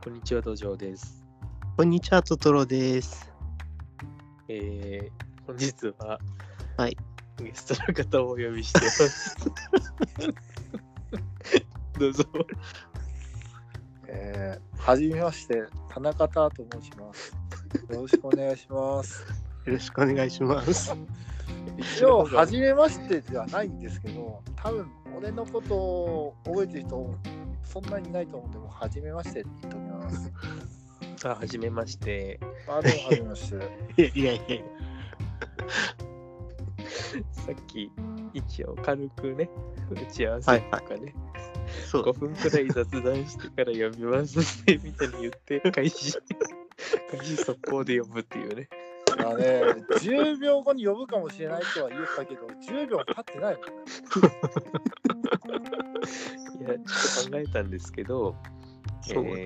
こんにちは、土壌です。こんにちは、トトロです。えー、本日は、はい。ゲストの方をお呼びしてます。どうぞ。えー、はじめまして、田中太と申します。よろしくお願いします。よろしくお願いします。一応、はじめましてではないんですけど、多分俺のことを覚えてる人、そんなにいないと思うんで、もうはじめましてって言ってます。あ、はじめまして。あ、でもはじめまして。いやいやいや、さっき、一応軽くね、打ち合わせとかね、そう5分くらい雑談してから呼びますね、みたいに言って、開始、開始速攻で呼ぶっていうね。まあね、10秒後に呼ぶかもしれないとは言ったけど、10秒経ってないもんね。いや、ちょっと考えたんですけど、そうですね。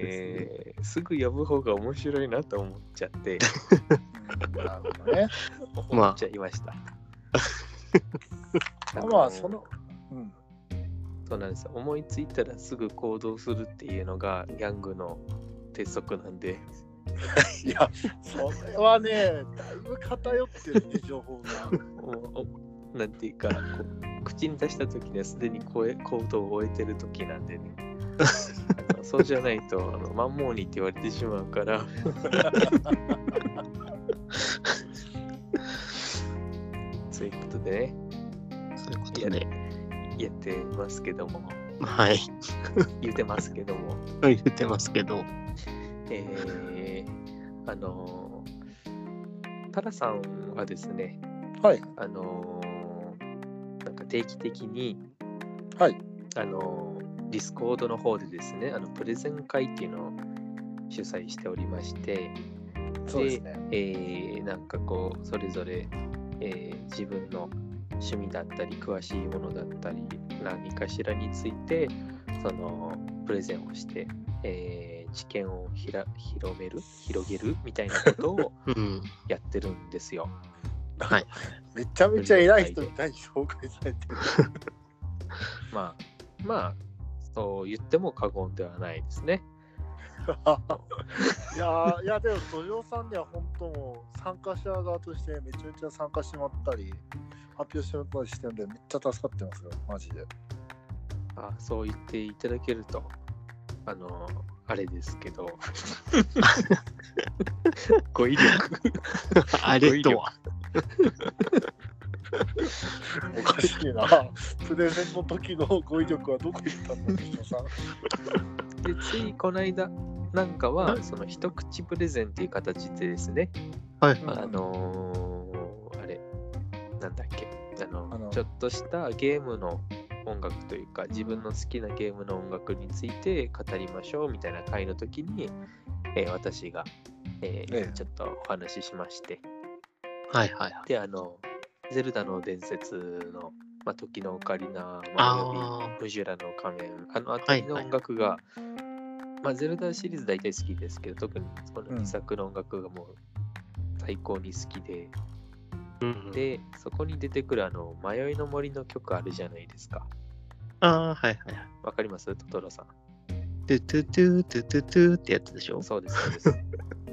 えーすぐ呼ぶ方が面白いなと思っちゃって、うんなるほどね。思っちゃいました。のまあ、その、うん。そうなんですよ思いついたらすぐ行動するっていうのがヤングの鉄則なんで、いや、それはね、だいぶ偏ってるね、情報が。なんていうかこう、口に出した時にはすでに声行動を終えてる時なんでね。そうじゃないとあの、マンモーニって言われてしまうから。そういうことでね、そういうことで、やってますけども、はい。言ってますけども、言ってますけど、えー、あのー、タラさんはですね、はい。あのーなんか定期的に、はい。あのーディスコードの方でですね、あのプレゼン会っていうのを主催しておりまして、そうですね。えーなんかこう、それぞれ、えー自分の趣味だったり、詳しいものだったり、何かしらについて、その、プレゼンをして、えー知見をひら広める、広げるみたいなことを うん。やってるんですよ。はい。めちゃめちゃ偉い人みたいに紹介されてる。まあ、まあ、そう言っても過言ではないですね。いやーいやでも土壌さんには本当もう参加者側としてめちゃめちゃ参加してもらったり発表してもらったりしてるんでめっちゃ助かってますよマジであそう言っていただけると、あの、あれですけど、語彙力。あれとは。おかしいな。プレゼンの時の語彙力はどこ行ったんだ土壌さん。で、ついこの間なんかは、その一口プレゼンっていう形でですね、はい。うんあのーあれ、なんだっけ、あのあの。ちょっとしたゲームの音楽というか、自分の好きなゲームの音楽について語りましょうみたいな回の時に、えー私が、えーええ。ちょっとお話ししまして、はいはいはい。で、あの、ゼルダの伝説の、まあ、時のオカリナ、まあ、およびあムジュラの仮面、あの辺りの音楽が、まあ、ゼルダシリーズ大体好きですけど、特にこのうん2作の音楽がもう最高に好きで、あ。うん。で、そこに出てくるあの、迷いの森の曲あるじゃないですか。ああ、はいはいはい。わかります？トトロさん。トゥトゥトゥトゥトゥトゥってやつでしょ？そうです、そうです。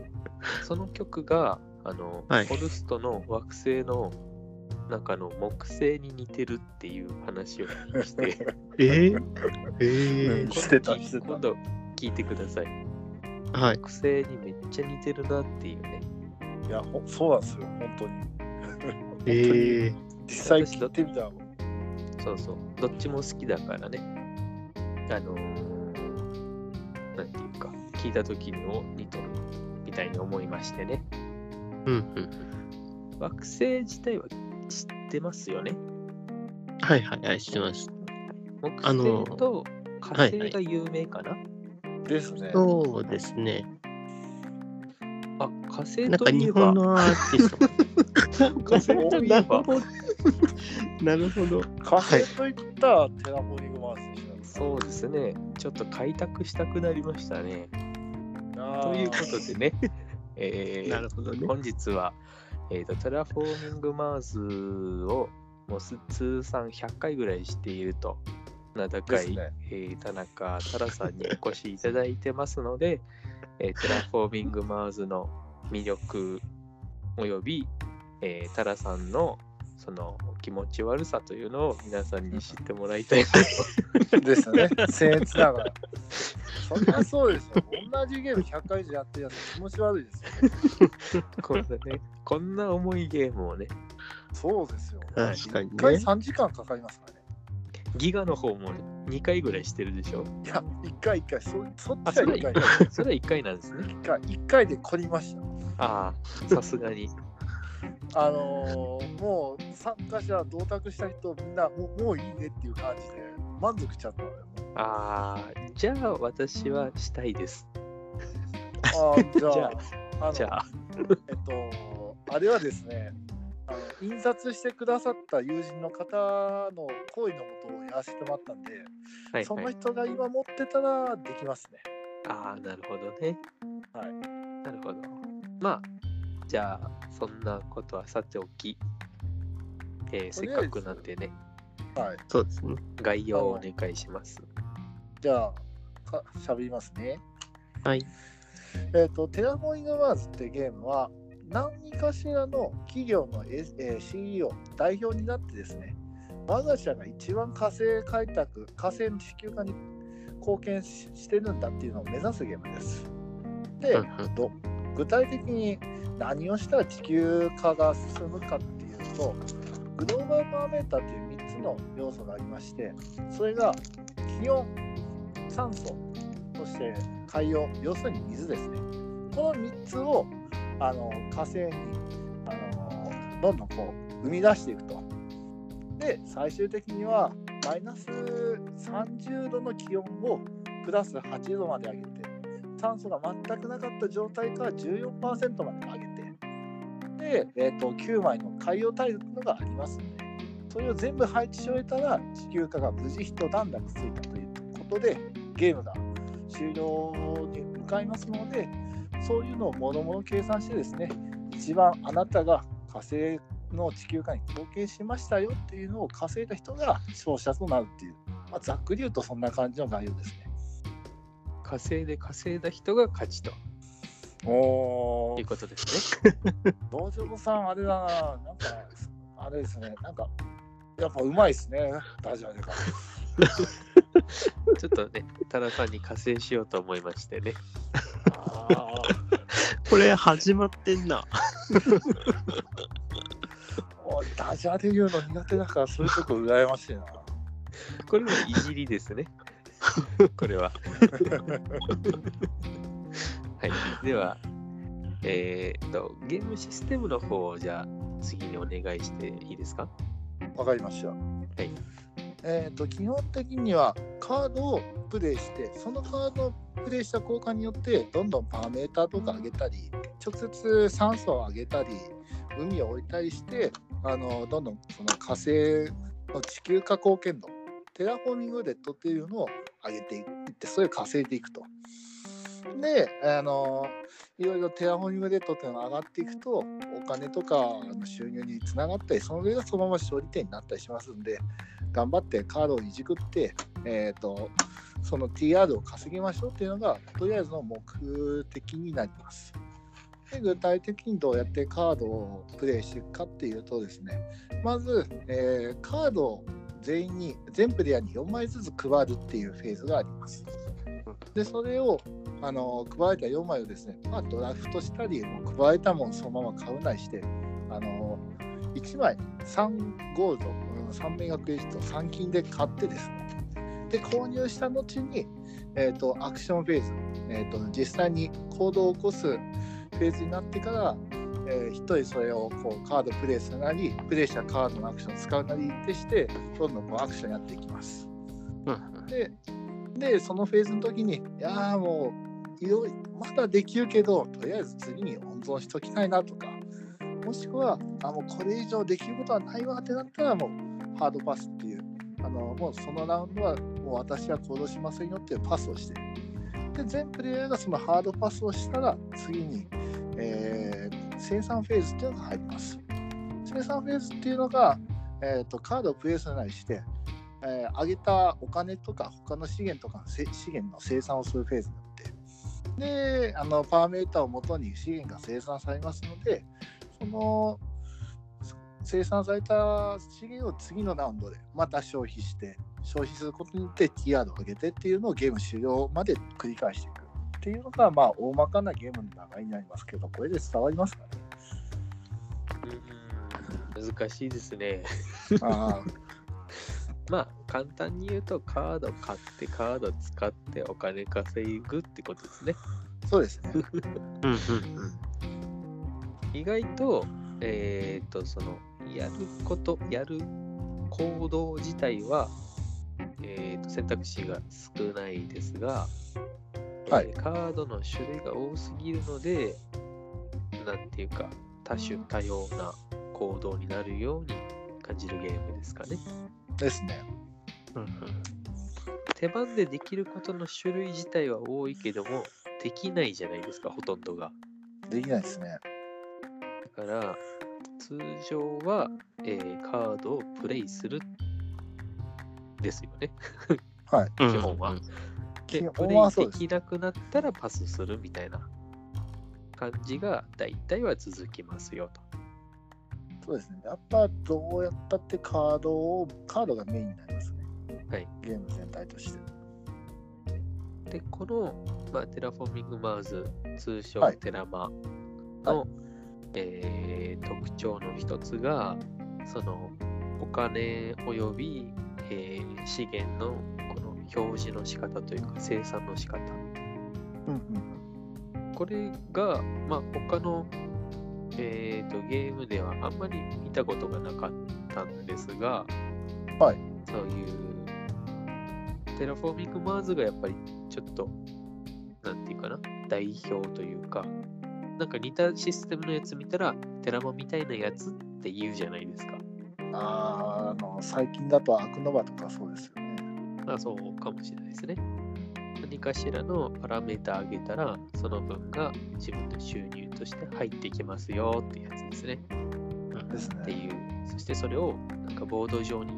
その曲が、あの、はいフォルストの惑星のなんかあの木星に似てるっていう話をし て、えー、えうんしてたしてた今度聞いてください。ー、はい。木星にめっちゃ似てるなっていうね。いやほそうなんですよ本当にえー、実際聞いてみたらそうそう。どっちも好きだからね。あのー、なんていうか、聞いた時にお似とるみたいに思いましてね。うんうん。惑星自体は知ってますよね。はいはいはい、してます。木あの星と火星が有名かな、ですねそうですね。あ、火星なんか日といえば本、のアーティスト。火星といえば、なるほど。火星といったらテラフォーミングマースでしょそうですね。ちょっと開拓したくなりましたね。ということでね、えーなるほどね。本日は、えーと、テラフォーミングマーズをもうす通算100回ぐらいしていると、名高い、ね。えー田中太良さんにお越しいただいてますので、えーテラフォーミングマーズの魅力および、えータラさんのその気持ち悪さというのを皆さんに知ってもらいたいなですよね。僭越ながら。そんなそうですよ。同じゲーム100回以上やってるやつ気持ち悪いですよね。こんなね、こんな重いゲームをね、そうですよ。確かに1回ね。3時間かかりますからね。ギガの方も2回ぐらいしてるでしょ。いや、1回1回、そそっあ、ちは1それは1回回。それは1回なんですね。1回。1回で凝りました。ああ、さすがに。あのーもう参加者、同卓した人、みんなもうもういいねっていう感じで、満足しちゃったのよ。ああ、じゃあ私はしたいです。あーじゃあ、じゃあのじゃあ、えっと、あれはですね、あの印刷してくださった友人の方の行為のもとをやらせてもらったんで、はいはい。その人が今持ってたらできますね。ああ、なるほどね。はい。なるほど。まあ、じゃあ、そんなことはさておき、えーせっかくなんでね、はい。そうですね。概要をお願いします。じゃあ、か喋りますね。はい。えっ、と、テラフォーミングマーズってゲームは、何かしらの企業の、ええー CEO、代表になってですね、我が社が一番火星開拓、火星の地球化に貢献ししてるんだっていうのを目指すゲームです。で、うんうんど具体的に何をしたら地球化が進むかっていうと、グローバルパラメータっていう3つの要素がありまして、それが気温、酸素、そして海洋、要するに水ですね。この3つをあの火星にあのどんどんこう生み出していくと。で、最終的にはマイナス30度の気温をプラス8度まで上げて、酸素が全くなかった状態から14%まで上げて、で、えー、と9枚の海洋大陸のがありますので、それを全部配置し終えたら地球化が無事一段落ついたということで、ゲームが終了に向かいますので、そういうのをもろもろ計算してですね、一番あなたが火星の地球化に貢献しましたよっていうのを稼いだ人が勝者となるっていう、まあ、ざっくり言うとそんな感じの概要ですね。稼いで稼いだ人が勝ちとおいうことですね。道場さん、あれだな、なんか、あれですね、なんか、やっぱうまいですね、ダジャレが。ちょっとね、多田さんに加勢しようと思いましてね。あこれ始まってんな。ダジャレ言うの苦手だから、そういうとこ羨ましいな。これもいじりですね。これは。はい。では、えーっと、ゲームシステムの方をじゃあ次にお願いしていいですか？わかりました。はい。えっ、と、基本的にはカードをプレイして、そのカードをプレイした効果によって、どんどんパラメーターとか上げたり、直接酸素を上げたり、海を置いたりして、あのどんどんその火星の地球化貢献度、テラフォーミングレートっていうのを上げていって、それを稼いでいくと。で、あのいろいろテラフォーミングレートっていうのが上がっていくと、お金とかの収入につながったり、その上がそのまま勝利点になったりしますんで、頑張ってカードをいじくって、えー、とその TR を稼ぎましょうっていうのが、とりあえずの目的になります。で具体的にどうやってカードをプレイしていくかっていうとですね、まず、えーカードを全員に、全プレイヤーに4枚ずつ配るっていうフェーズがあります。で、それをあの配られた4枚をですね、まあ、ドラフトしたり、もう配られたものをそのまま買うなりして、あの1枚3ゴールド、3メガクレジット、3金で買ってですね、で、購入した後に、えー、とアクションフェーズ、えー、と実際に行動を起こすフェーズになってから、え1人それをこうカードプレイするなり、プレイしたカードのアクションを使うなりってして、どんどんこうアクションやっていきます。うんで、でそのフェーズの時に、いやーもう、いろいろまだできるけど、とりあえず次に温存しときたいなとか、もしくは、あもうこれ以上できることはないわってなったら、もうハードパスっていう、あのもうそのラウンドはもう私は行動しませんよっていうパスをして、で、全プレイヤーがそのハードパスをしたら、次に、えー生産フェーズっていうのが入ります。生産フェーズっていうのが、えー、とカードをプレイするなりして、えー上げたお金とか他の資源とかの資源の生産をするフェーズになってであのパーメーターをもとに資源が生産されますのでその生産された資源を次のラウンドでまた消費して消費することによってティアードを上げてっていうのをゲーム終了まで繰り返していくっていうのがまあ大まかなゲームの流れになりますけどこれで伝わりますかね？うん難しいですね。あ まあ簡単に言うとカード買ってカード使ってお金稼ぐってことですね。あそうですね。うんうん意外と、えっ、と、その、やること、やる行動自体は、えっ、と、選択肢が少ないですが、はい。えーカードの種類が多すぎるので、なんていうか、多種多様な行動になるように感じるゲームですかね。ですね。うんうん。手番でできることの種類自体は多いけども、できないじゃないですか、ほとんどが。できないですね。だから、通常は、えーカードをプレイするですよね。はい。う ん基本は。うん基で、プ本レイできなくなったらパスするみたいな感じが大体は続きますよと。そうですね。やっぱどうやったってカードをカードがメインになりますね。はい。ゲーム全体として。で、この、まあ、テラフォーミングマーズ、通称はい。テラマの、はえー特徴の一つが、そのお金および、えー資源のこの表示の仕方というか生産の仕方。うんうんこれが、まあ、他の、えーとゲームではあんまり見たことがなかったんですが、はいそういうテラフォーミングマーズがやっぱりちょっと、なんていうかな、代表というか、なんか似たシステムのやつ見たら、テラマみたいなやつって言うじゃないですか。うんあーあの最近だとアークノヴァとかそうですよねまあそうかもしれないですね。何かしらのパラメータ上げたら、その分が自分の収入として入ってきますよっていうやつですね。ですね。っていう、そしてそれをなんかボード上に、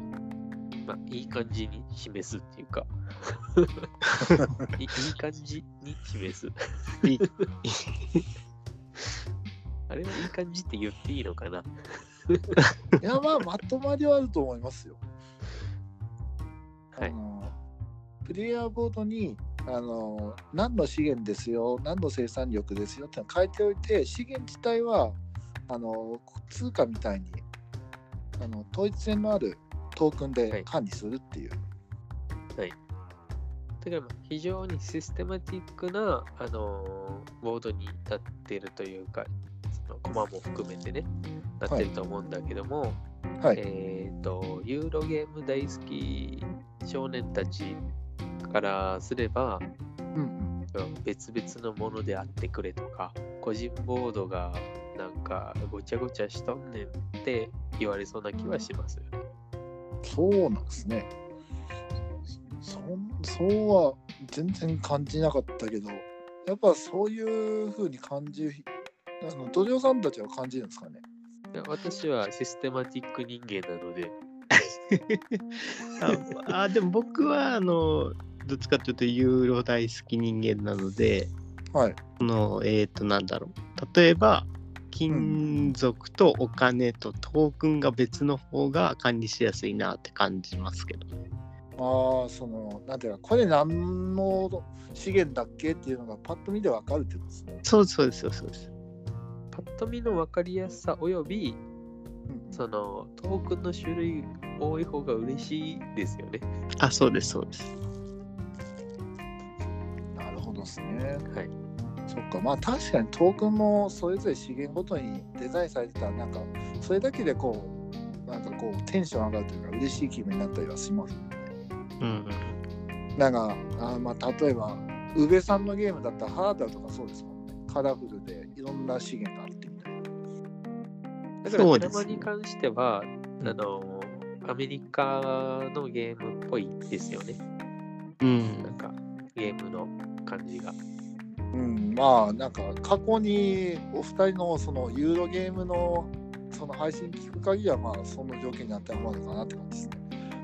まあ、いい感じに示すっていうか。いいい感じに示す。いい。あれはいい感じって言っていいのかな。いやまあまとまりはあると思いますよ。はいプレイヤーボードにあの何の資源ですよ何の生産力ですよってのを書いておいて資源自体はあの通貨みたいにあの統一性のあるトークンはい。で管理するっていう、だからまあ非常にシステマティックな、あのーボードになってるというか、そのコマも含めてね、なってると思うんだけども、はい、えっ、と、ユーロゲーム大好き少年たちからすれば、うん。別々のものであってくれとか、個人ボードがなんかごちゃごちゃしとんねんって言われそうな気はしますよね。うん、そうなんですね。そそうは全然感じなかったけどやっぱそういうふうに感じるあの土壌さんたちは感じるんですかね？いや私はシステマティック人間なので、ああでも僕はあのどっちかというとユーロ大好き人間なのではいこのえっ、となんだろう例えば金属とお金とトークンが別の方が管理しやすいなって感じますけどね。ああそのなんていうかこれ何の資源だっけっていうのがパッと見でわかるってことですね、そうですそうですそうです。パッと見の分かりやすさおよび、うんそのトークンの種類多い方が嬉しいですよね。あそうですそうです。なるほどですね。はい。そっか。まあ確かにトークンもそれぞれ資源ごとにデザインされてたらなんかそれだけでこうなんかこうテンション上がるというか嬉しい気分になったりはしますうんうん。なんかあーまあ例えば宇部さんのゲームだったらハードとかそうですもんね。カラフルでいろんな資源があってみたいなだからドラマそうですねに関しては、あの、アメリカのゲームっぽいですよね。うん。なんかゲームの感じが。うんまあなんか過去にお二人のそのユーロゲームのその配信聞く限りはまあその条件に当てはまるかなって感じですね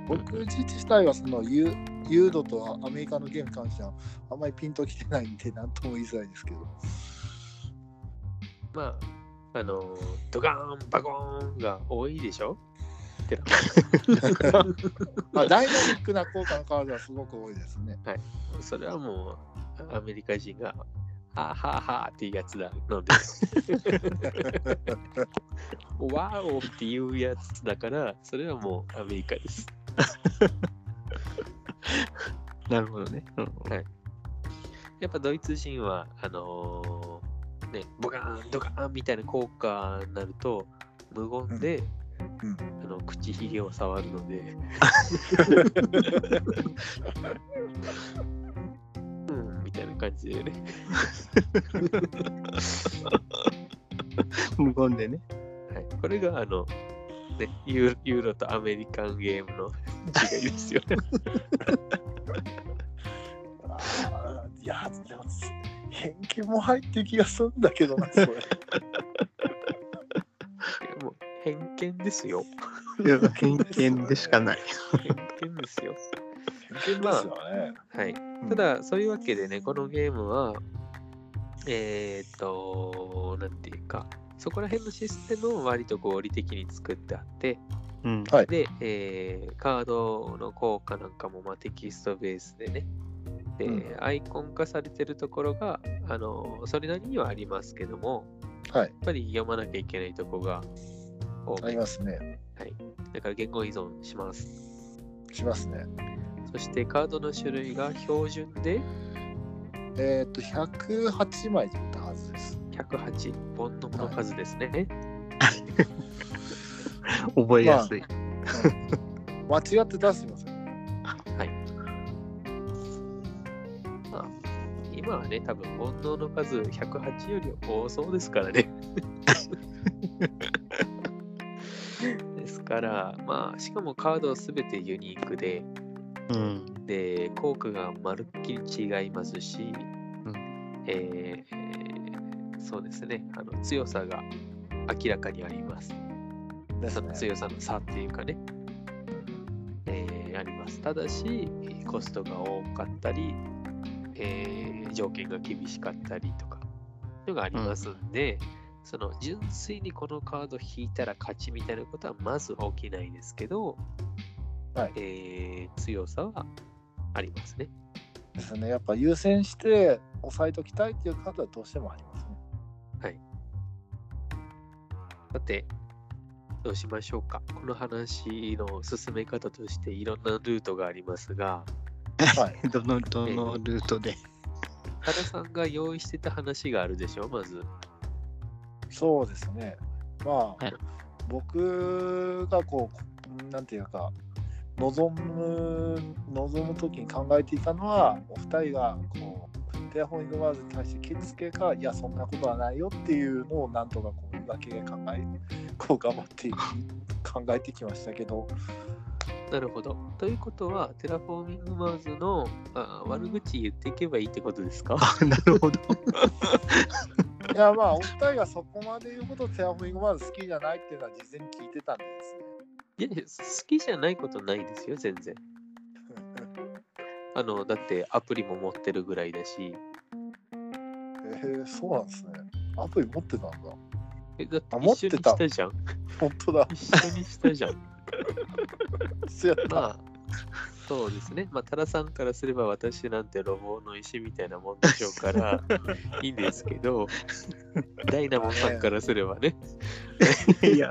僕自体はそのユユーロとアメリカのゲームに関してはあんまりピンときてないんで、なんとも言いづらいですけど。まあ、あの、ドカーン、バコーンが多いでしょ？テラまあ、ダイナミックな効果のカードはすごく多いですね。それはもう、アメリカ人が、はあはあはあっていうやつなので、ワオっていうやつだから、それはもうアメリカです。なるほどね。うん。やっぱドイツ人は、あのーね、ボカーン、ドカーンみたいな効果になると、無言で、うんあの口ひげを触るので、うん、みたいな感じでね。無言でね。はい、これがあの、ね、ユーユーロとアメリカンゲームの違いですよ ね。いや、でも、偏見も入ってる気がするんだけどな、それ。偏見ですよ。いや偏見でしかない。偏見ですよ。偏見ですよね。はい。ただ、そういうわけでね、このゲームは、えーっと、なんていうか、そこら辺のシステムを割と合理的に作ってあって、うん。はいで、えーカードの効果なんかもまあテキストベースでね、で、うんアイコン化されてるところが、あの、それなりにはありますけども、はい。やっぱり読まなきゃいけないとこが多い。ありますね。だから言語依存します。しますね。そしてカードの種類が標準で？えっ、と、108枚だったはずです。108本のの数ですね。覚えやすい。間違って出してますよ。まあ、今はね、多分煩悩の数108より多そうですからね。から、まあ、しかもカードすべてユニークで、うん。で、効果がまるっきり違いますし、んえーそうですね、あの強さが明らかにあります。その強さの差っていうかね、えーあります。ただし、コストが多かったり、えー条件が厳しかったりとか、のがありますんで、その純粋にこのカード引いたら勝ちみたいなことはまず起きないですけど、はいえー強さはありますね。ですね。やっぱ優先して押さえときたいっていうカードはどうしてもありますね。さて、どうしましょうか。この話の進め方としていろんなルートがありますが、はい。どの、どのルートで。多田さんが用意してた話があるでしょ、まず。そうですね。まあ、はい。僕がこう、なんていうか、望む、望むときに考えていたのは、お二人が、こう、テアフォーミングワーズに対して決付けか、いや、そんなことはないよっていうのを、なんとかこう、言い訳で考え、こう、頑張って考えてきましたけど、なるほど。ということは、テラフォーミングマーズのあ悪口言っていけばいいってことですか？あ、なるほど。いや、まあ、お二人がそこまで言うほどテラフォーミングマーズ好きじゃないっていうのは事前に聞いてたんでですね。いやいや、好きじゃないことないですよ、全然。あの、だってアプリも持ってるぐらいだし、えー、そうなんですね。アプリ持ってたんだ。えだって一緒にしたじゃん。本当だ。一緒にしたじゃん。そうやった。まあ、そうですね。まあ、多田さんからすれば私なんてロボの石みたいなもんでしょうから、いいんですけど、ダイナモさんからすればね、いや、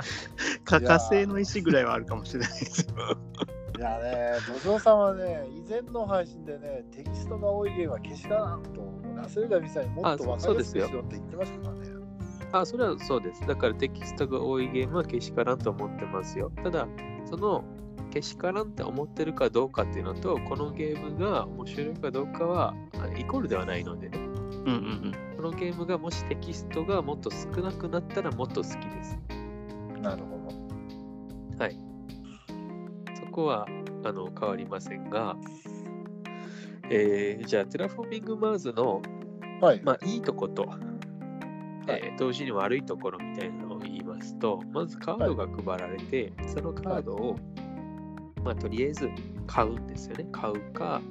か火星の石ぐらいはあるかもしれないですよ。いやね、土壌さんはね、以前の配信でね、テキストが多いゲームは消しからんと、ラスベガスさんにもっと分かりやすくしろって言ってましたからね。あ、それはそうです。だからテキストが多いゲームはけしからんと思ってますよ。ただ、そのけしからんって思ってるかどうかっていうのと、このゲームが面白いかどうかはあイコールではないのでね。うんうんこのゲームがもしテキストがもっと少なくなったらもっと好きです。なるほど、そこはあの変わりませんが、えーじゃあ、テラフォーミングマーズの、ど。はい。まあ、いいとこと、えー同時に悪いところみたいなのを言いますと、まずカードが配られて、そのカードを、まあ、とりあえず買うんですよね。買うか、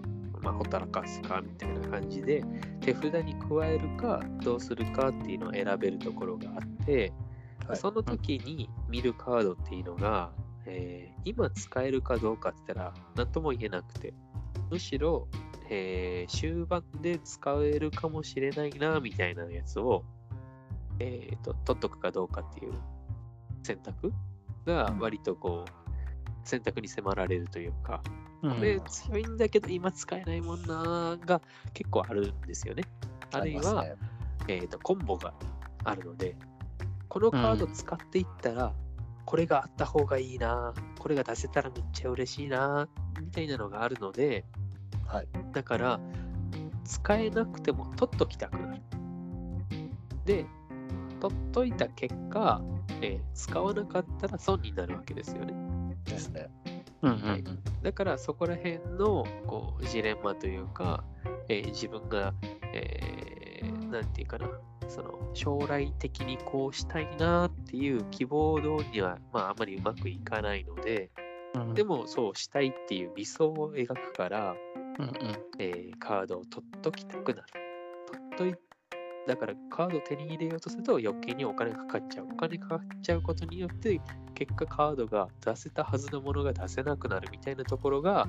まあ、ほったらかすかみたいな感じで、手札に加えるか、どうするかっていうのを選べるところがあって、はい。その時に見るカードっていうのが、えー今使えるかどうかって言ったら何とも言えなくて、むしろ、えー終盤で使えるかもしれないなみたいなやつを、えーと取っとくかどうかっていう選択が割とこう選択に迫られるというか、うんこれ強いんだけど今使えないもんなーが結構あるんですよね。あるいは、ねえーとコンボがあるので、このカード使っていったら、これがあった方がいいな、これが出せたらめっちゃ嬉しいな、みたいなのがあるので、はいだから、使えなくても取っときたくなる。で、取っといた結果、えー使わなかったら損になるわけですよね。ですね。うんうんだからそこら辺のこうジレンマというか、えー自分が、えーなんていうかな、その将来的にこうしたいなっていう希望通りには、まあ、あまりうまくいかないので、うんでもそうしたいっていう理想を描くから、うんうんえーカードを取っときたくなる。取っといだからカードを手に入れようとすると余計にお金がかかっちゃう。お金かかっちゃうことによって結果カードが出せたはずのものが出せなくなるみたいなところが、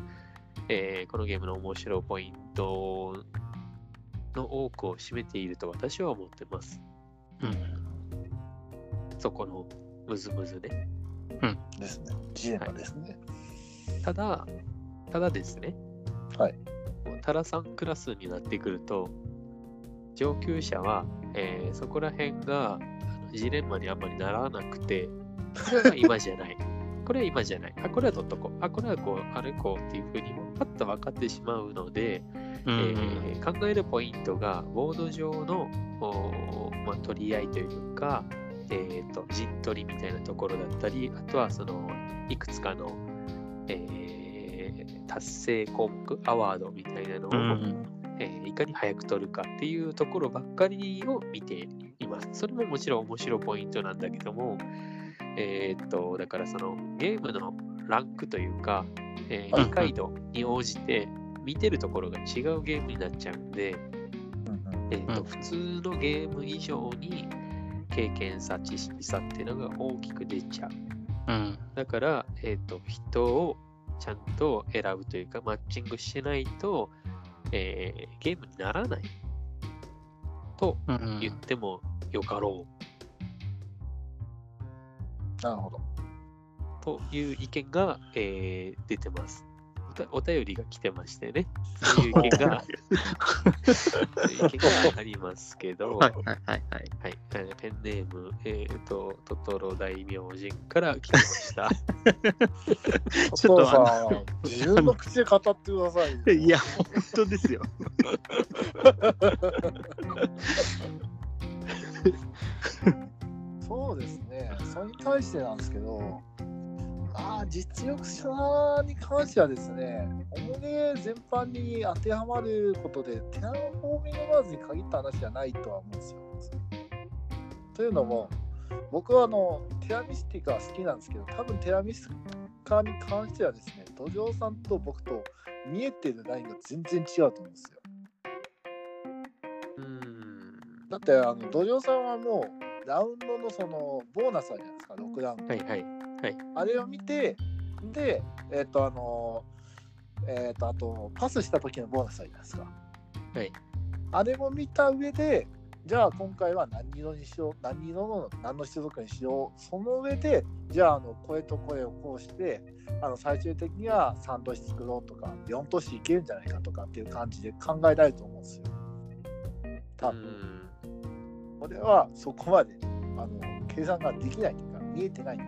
えーこのゲームの面白いポイントの多くを占めていると私は思ってます。うんそこのムズムズで。ですね。ジレンマですね。ただ、ただですね、はい。もうタラさんクラスになってくると、上級者は、えーそこら辺がジレンマにあんまりならなくて、これは今じゃない。これは今じゃない。あ、これは取っとこう。あ、これはこう、あれこうっていうふうにもパッと分かってしまうので、うんえー考えるポイントがボード上の、まあ、取り合いというか、えー、と陣取りみたいなところだったり、あとはそのいくつかの、えー達成項目、アワードみたいなのを、うんえーいかに早く取るかっていうところばっかりを見ています。それももちろん面白いポイントなんだけども、えーっと、だからそのゲームのランクというか、えーうん理解度に応じて見てるところが違うゲームになっちゃうんで、えーっとうん普通のゲーム以上に経験差、知識差っていうのが大きく出ちゃう。うんだから、えーっと人をちゃんと選ぶというか、マッチングしないと、えーゲームにならない？とうん言ってもよかろなるほど。うという意見が、えー出てます。お便りが来てましてね。そういう意見がそういう意見がありますけど、はいはいはいはい。ペンネーム、えっ、と、トトロ大名人から来てました。ちょっとさん、自分の口で語ってくださいよ。いや、本当ですよ。そうですね。それに対してなんですけど、ああ、実力者に関してはですね、おおむね全般に当てはまることで、テラフォーミングマーズに限った話じゃないとは思うんですよ。というのも、僕はあのテラミスティカは好きなんですけど、多分テラミスティカに関してはですね、土壌さんと僕と見えてるラインが全然違うと思うんですよ。うーん。だってあの土壌さんはもうラウンドのそのボーナスあるじゃないですか、6ラウンド。はいはい。あれを見て、で、えっ、と、あの、えっ、と、あと、パスした時のボーナスあるじゃないですか？はい。あれも見た上で、じゃあ今回は何色にしよう、何色の何の種族にしよう、その上で、じゃああの声と声をこうして、あの最終的には3都市作ろうとか、4都市いけるんじゃないかとかっていう感じで考えられると思うんですよ。多う分。ん。これはそこまであの計算ができないというか見えてないんで、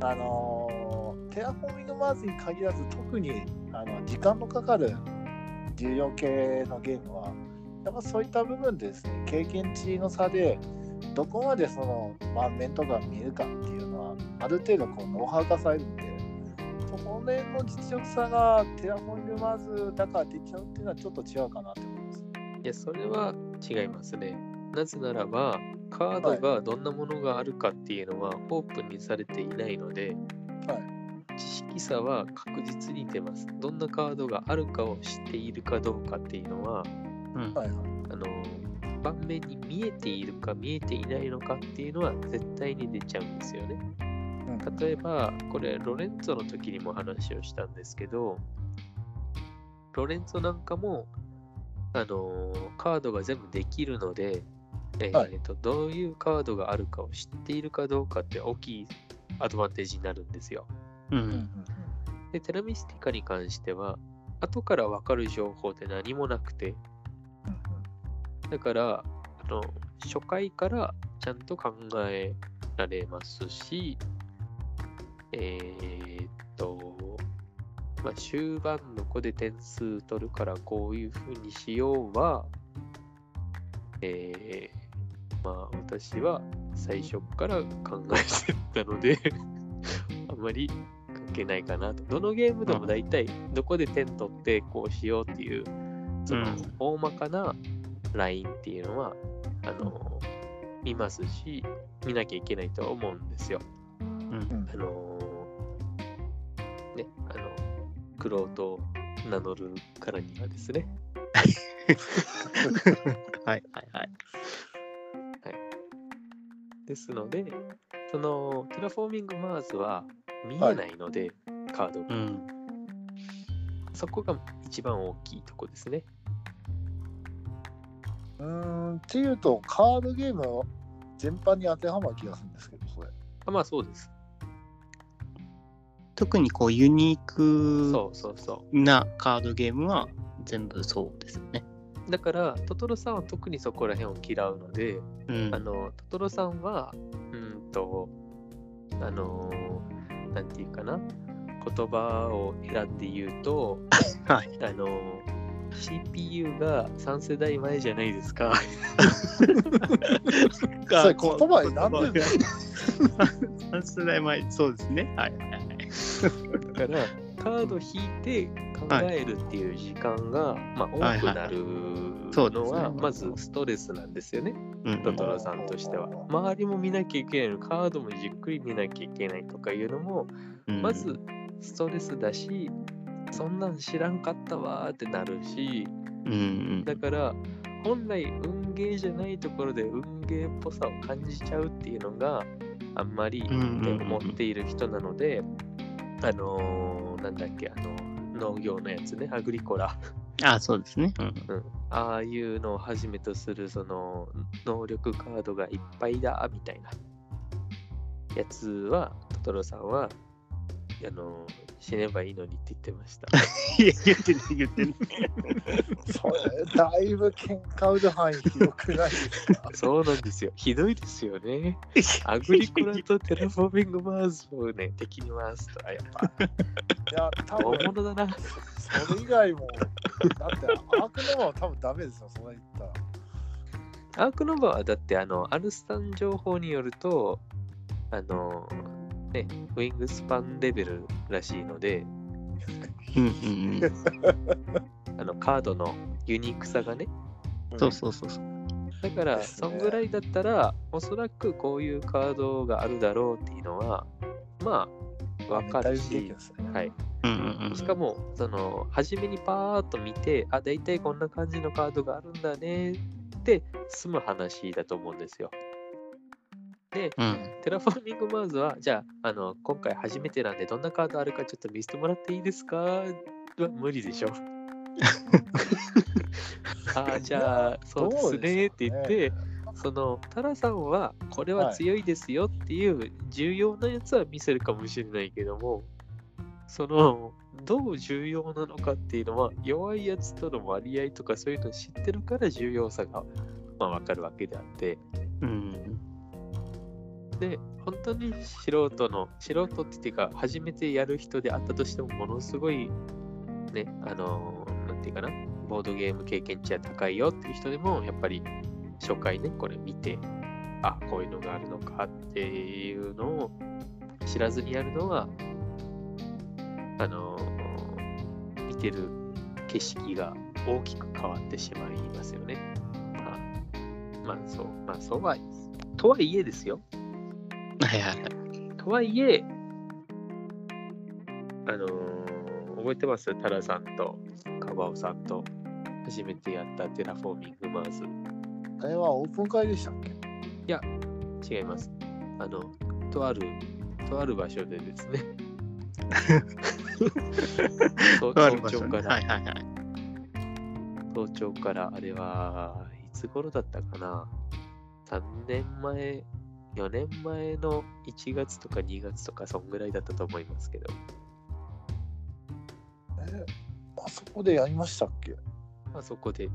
あのテラフォーミングマーズに限らず特にあの時間のかかる重量系のゲームはやっぱそういった部分でですね経験値の差でどこまでその盤面とか見えるかっていうのはある程度こうノウハウ化されるんでそこの辺の実力差がテラフォーミングマーズだから出ちゃうっていうのはちょっと違うかなと思います。いや、それは違いますね。なぜならば、カードがどんなものがあるかっていうのはオープンにされていないので、はい知識差は確実に出ます。どんなカードがあるかを知っているかどうかっていうのは、うんはいはい。あの盤面に見えているか見えていないのかっていうのは絶対に出ちゃうんですよね。うん例えば、これ、ロレンツォの時にも話をしたんですけど、ロレンツォなんかも、あのーカードが全部できるので、えーはいと、どういうカードがあるかを知っているかどうかって大きいアドバンテージになるんですよ。ううんうんん。で、テラミスティカに関しては、後から分かる情報って何もなくて、だから、あの初回からちゃんと考えられますし、えーっと、まあ、終盤どこで点数取るからこういう風にしようは、えーまあ私は最初から考えてたので、あんまり関係ないかなと。どのゲームでも大体どこで点取ってこうしようっていう、そのうん大まかなラインっていうのは、あの、見ますし、見なきゃいけないとは思うんですよ。うんあのね、あの、クロートを名乗るからにはですね。はい はいはい。ですので、その、テラフォーミングマーズは見えないので、カードが。うん。そこが一番大きいとこですね。うーんっていうと、カードゲーム全般に当てはまる気がするんですけど、それ。あまあそうです。特にこうユニークなカードゲームは全部そうですよね。う。だから、トトロさんは特にそこら辺を嫌うので、うん。あの、トトロさんは、うんと、あの、なんていうかな、言葉を選んで言うと、はい。あの、CPU が3世代前じゃないですか。それ言葉選んでんの？3 世代前、そうですね。はい。だから、カード引いて考えるっていう時間が、まあ、多くなるのは、まずストレスなんですよね。うんトトロさんとしては。周りも見なきゃいけないの、カードもじっくり見なきゃいけないとかいうのも、うん。まずストレスだし、そんなん知らんかったわーってなるし、だから本来運ゲーじゃないところで運ゲーっぽさを感じちゃうっていうのがあんまりって思っている人なので、あのーなんだっけ、あの、農業のやつね、アグリコラ。あそうですね。うんうん、ああいうのをはじめとするその能力カードがいっぱいだみたいなやつはトトロさんはあの死ねばいいのにって言ってました。いや、言ってない言ってない。それ、だいぶ喧嘩売る範囲広くないですか？そうなんですよ。ひどいですよね。アグリコラとテラフォーミングマーズをね、敵に回すと、あやっぱいや、多大分物だな。それ以外も、だって、アークノアは多分ダメですよ、それ言ったら。アークノバはだってあの、アルスタン情報によると、あの、ね、ウィングスパンレベルらしいので、うんうんうん。あのカードのユニークさがね、そうそうそうそう。だから、そんぐらいだったら、おそらくこういうカードがあるだろうっていうのは、まあ、わかるしはい。うんうんうん。しかも、その、初めにパーッと見て、あ、大体こんな感じのカードがあるんだねって済む話だと思うんですよ。で、うん。テラフォーミングマーズは、じゃあ、あの、今回初めてなんで、どんなカードあるかちょっと見せてもらっていいですか？は無理でしょ。あーじゃあ、そうですねって言って、そのタラさんはこれは強いですよっていう重要なやつは見せるかもしれないけども、そのどう重要なのかっていうのは弱いやつとの割合とかそういうのを知ってるから重要さがまあわかるわけであって、うん。で、本当に素人の、素人っていうか初めてやる人であったとしてもものすごいね、あの、なんていうかな、ボードゲーム経験値は高いよっていう人でもやっぱり初回ね、これ見て、あ、こういうのがあるのかっていうのを知らずにやるのは、あの見てる景色が大きく変わってしまいますよね。まあ、まあ、そう、まあ、そうは、とはいえですよ。はいはいはい。とはいえ、あのー覚えてます？タラさんとカバオさんと初めてやったテラフォーミングマーズ。あれはオープン会でしたっけ？違います。あの、とある、とある場所でですね 早朝から、はいはいはい。早朝から、あれはいつ頃だったかな ?3 年前、4年前の1月とか2月とか、そんぐらいだったと思いますけど、えあそこでやりましたっけ？あそこで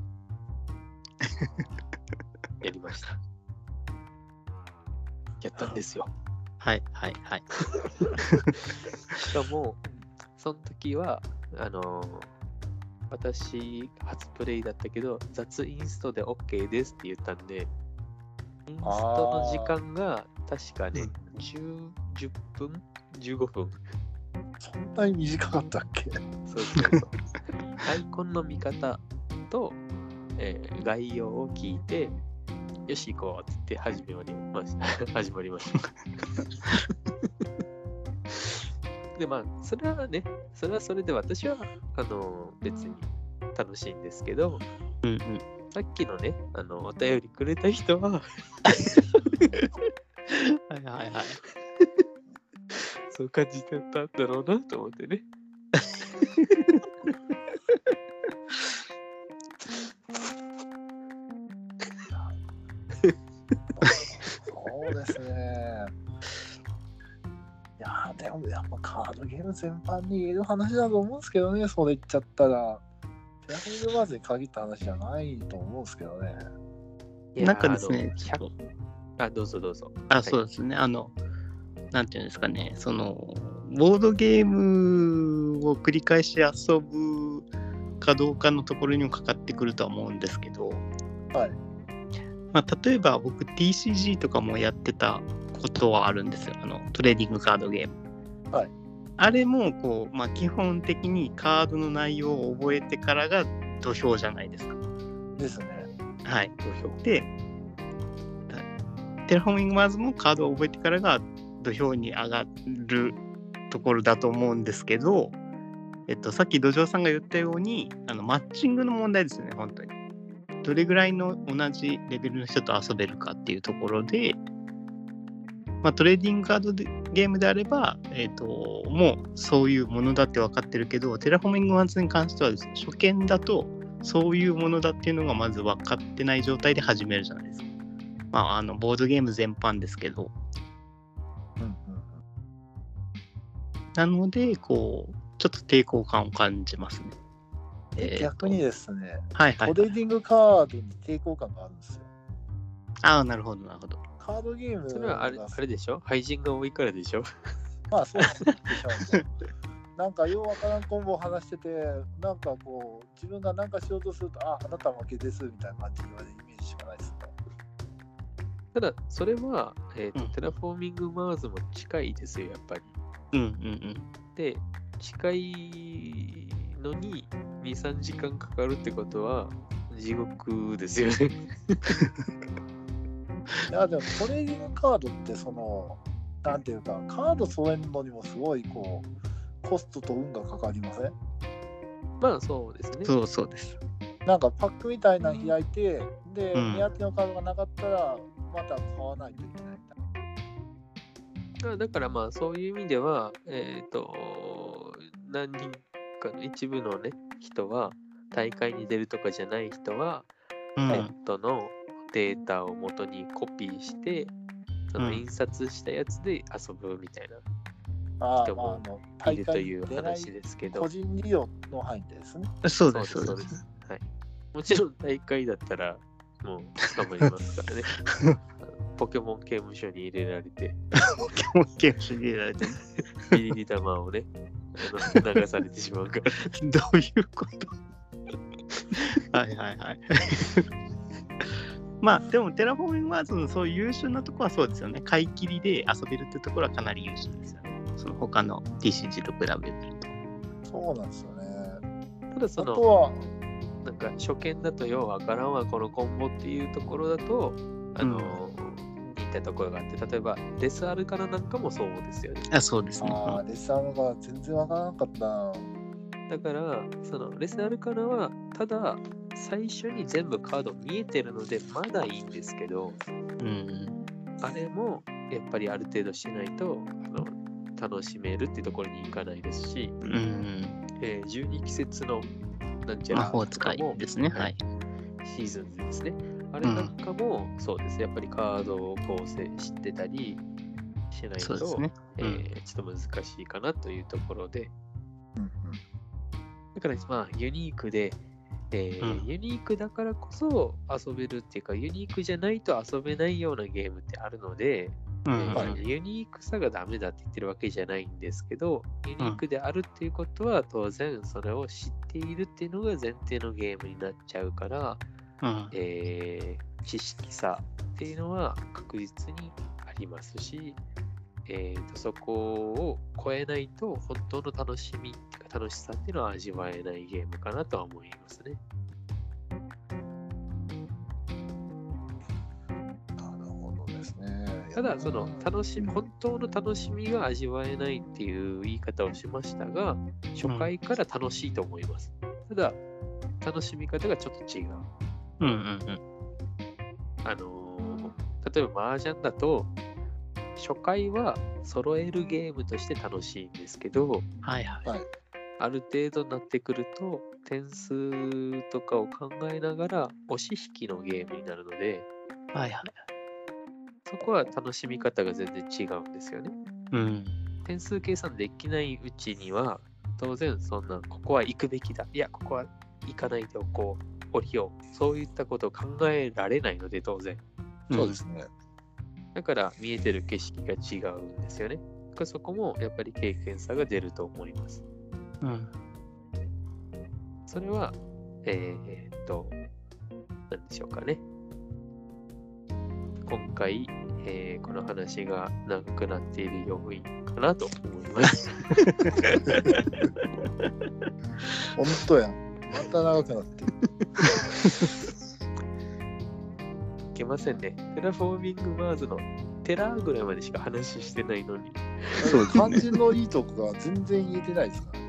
やりました。やったんですよ。はいはいはい。しかも、その時は、あのー私、初プレイだったけど、雑インストで OK ですって言ったんで、インストの時間が確かね、10, 10分 ?15 分そんなに短かったっけ？そうそうそう。アイコンの見方と、えー概要を聞いて、よし行こうって言って始まりました。始まりました。で、まあ、それはね、それはそれで私は、あの、別に楽しいんですけど、うんうん。さっきのね、あの、お便りくれた人は、はいはいはい。そう感じてたんだろうなと思ってね。そうですね。いやーでもやっぱカードゲーム全般に言える話だと思うんですけどね、それ言っちゃったら。テラフォーミングマーズに限った話じゃないと思うんですけどね。なんかですね、あの100あ、どうぞどうぞ。あ、そうですね。あの、なんていうんですかね、その、ボードゲームを繰り返し遊ぶかどうかのところにもかかってくるとは思うんですけど、はい。まあ、例えば僕 TCG とかもやってたことはあるんですよ。あの、トレーディングカードゲーム。はい。あれも、こう、まあ、基本的にカードの内容を覚えてからが土俵じゃないですか。ですね。はい。土俵。で、テラフォーミングマーズもカードを覚えてからが土俵に上がるところだと思うんですけど、えっと、さっき土壌さんが言ったようにあのマッチングの問題ですよね、本当に。どれぐらいの同じレベルの人と遊べるかっていうところで、まあ、トレーディングカードでゲームであれば、えっと、もうそういうものだって分かってるけど、テラフォーミングマーズに関してはですね、初見だとそういうものだっていうのがまず分かってない状態で始めるじゃないですか。まあ、あのボードゲーム全般ですけど。うんうんなので、こう、ちょっと抵抗感を感じますね。でえ逆にですね、はいはい。トレーディングカードに抵抗感があるんですよ。ああ、なるほど、なるほど。カードゲームそれはあれがあれでしょ？廃人が多いからでしょ？まあそうでしょうね。なんかようわからんコンボを話してて、なんかこう、自分がなんかしようとすると、あ、あなた負けですみたいな感じで言われるイメージしかないですね。ただ、それは、えーとうんテラフォーミングマーズも近いですよ、やっぱり。うんうんうん。で、近いのに2、3時間かかるってことは、地獄ですよね。いや、でもトレーディングカードって、その、なんていうか、カード揃えるのにもすごい、こう、コストと運がかかりません？まあ、そうですね。そうそうです。なんかパックみたいなの開いて、で、うん目当てのカードがなかったら、また買わないといけないみたいな。あだからまあそういう意味では、えっ、と、何人かの一部のね、人は、大会に出るとかじゃない人は、うん。ネットのデータを元にコピーして、そのうん印刷したやつで遊ぶみたいな、ああ、人もい大るという話ですけど個、人利用の範囲でですね。そうです、そそううです。はい。もちろん大会だったら、もう捕まりますからね。ポケモン刑務所に入れられて、ポケモンゲームしに入れられて、ビリリダマをね、あの流されてしまうから。どういうこと？はいはいはい。まあでもテラフォーミングマーズのそういう優秀なところはそうですよね。買い切りで遊べるってところはかなり優秀ですよね。その他の TCG と比べると。そうなんですよね。ただその、あとは、なんか初見だとようわからんわ、このコンボっていうところだと、あの、2ったところがあって、例えばデスアルカナなんかもそうですよね。あそうですね。ああ、レッサーが全然わからなかった。だから、そのレスアルカナは、ただ、最初に全部カード見えてるので、まだいいんですけど、うん。あれもやっぱりある程度しないとあの楽しめるっていうところに行かないですし、うん。えー12季節のなんちゃら魔法使いですね。はい。シーズンですね。あれなんかもそうです。やっぱりカードを構成してたりしないと、そうですね。えーちょっと難しいかなというところで、うんだからまあユニークで、えーうんユニークだからこそ遊べるっていうか、ユニークじゃないと遊べないようなゲームってあるので、うん。えーはいユニークさがダメだって言ってるわけじゃないんですけど、ユニークであるっていうことは当然それを知っているっていうのが前提のゲームになっちゃうから、うん。えー知識差っていうのは確実にありますし、えーとそこを超えないと本当の楽しみ楽しさっていうのは味わえないゲームかなとは思いますね。なるほどですね。ただ、その楽しみ、うん本当の楽しみが味わえないっていう言い方をしましたが、初回から楽しいと思います。ただ、楽しみ方がちょっと違う。うんうんあのー例えば麻雀だと、初回は揃えるゲームとして楽しいんですけど、はいはい。はい。ある程度になってくると、点数とかを考えながら押し引きのゲームになるので、はいはい。そこは楽しみ方が全然違うんですよね。うん。点数計算できないうちには、当然そんな、ここは行くべきだ。いや、ここは行かないでおこう。降りよう。そういったことを考えられないので、当然。そうですね。だから見えてる景色が違うんですよね。そこもやっぱり経験差が出ると思います。うん。それは、えーっと、何でしょうかね。今回、えーこの話が長くなっている要因かなと思います。本当やん。また長くなってる。いけませんね。テラフォーミングマーズのテラーぐらいまでしか話してないのに。そう肝心のいいとこが全然言えてないですから、ね。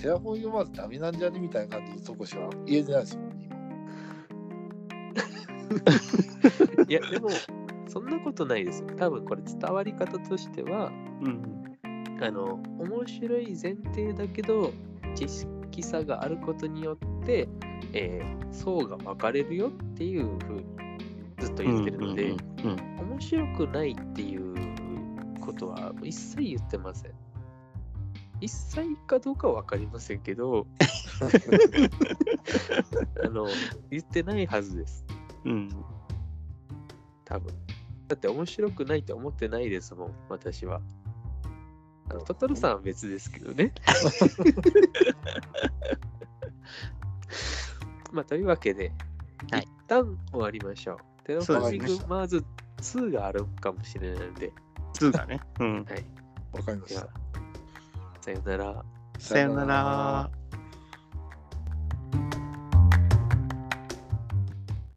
テラフォーミングマーズダメなんじゃねみたいな感じのとこしか言えてないですよ、今。いや、でも、そんなことないですよ。多分これ伝わり方としては、うん。あの、面白い前提だけど、知識差があることによって、えー層が分かれるよっていうふうにずっと言ってるので、うん面白くないっていうことは一切言ってません。一切かどうかは分かりませんけど、あの、言ってないはずです。うん。うん。多分。だって面白くないって思ってないですもん、私は。あのトトロさんは別ですけどね。まあ、というわけで、はい一旦終わりましょう。テラフォーミングマーズ2があるかもしれないので、2がね。うん。はい。わかりましたさよなら。さよなら。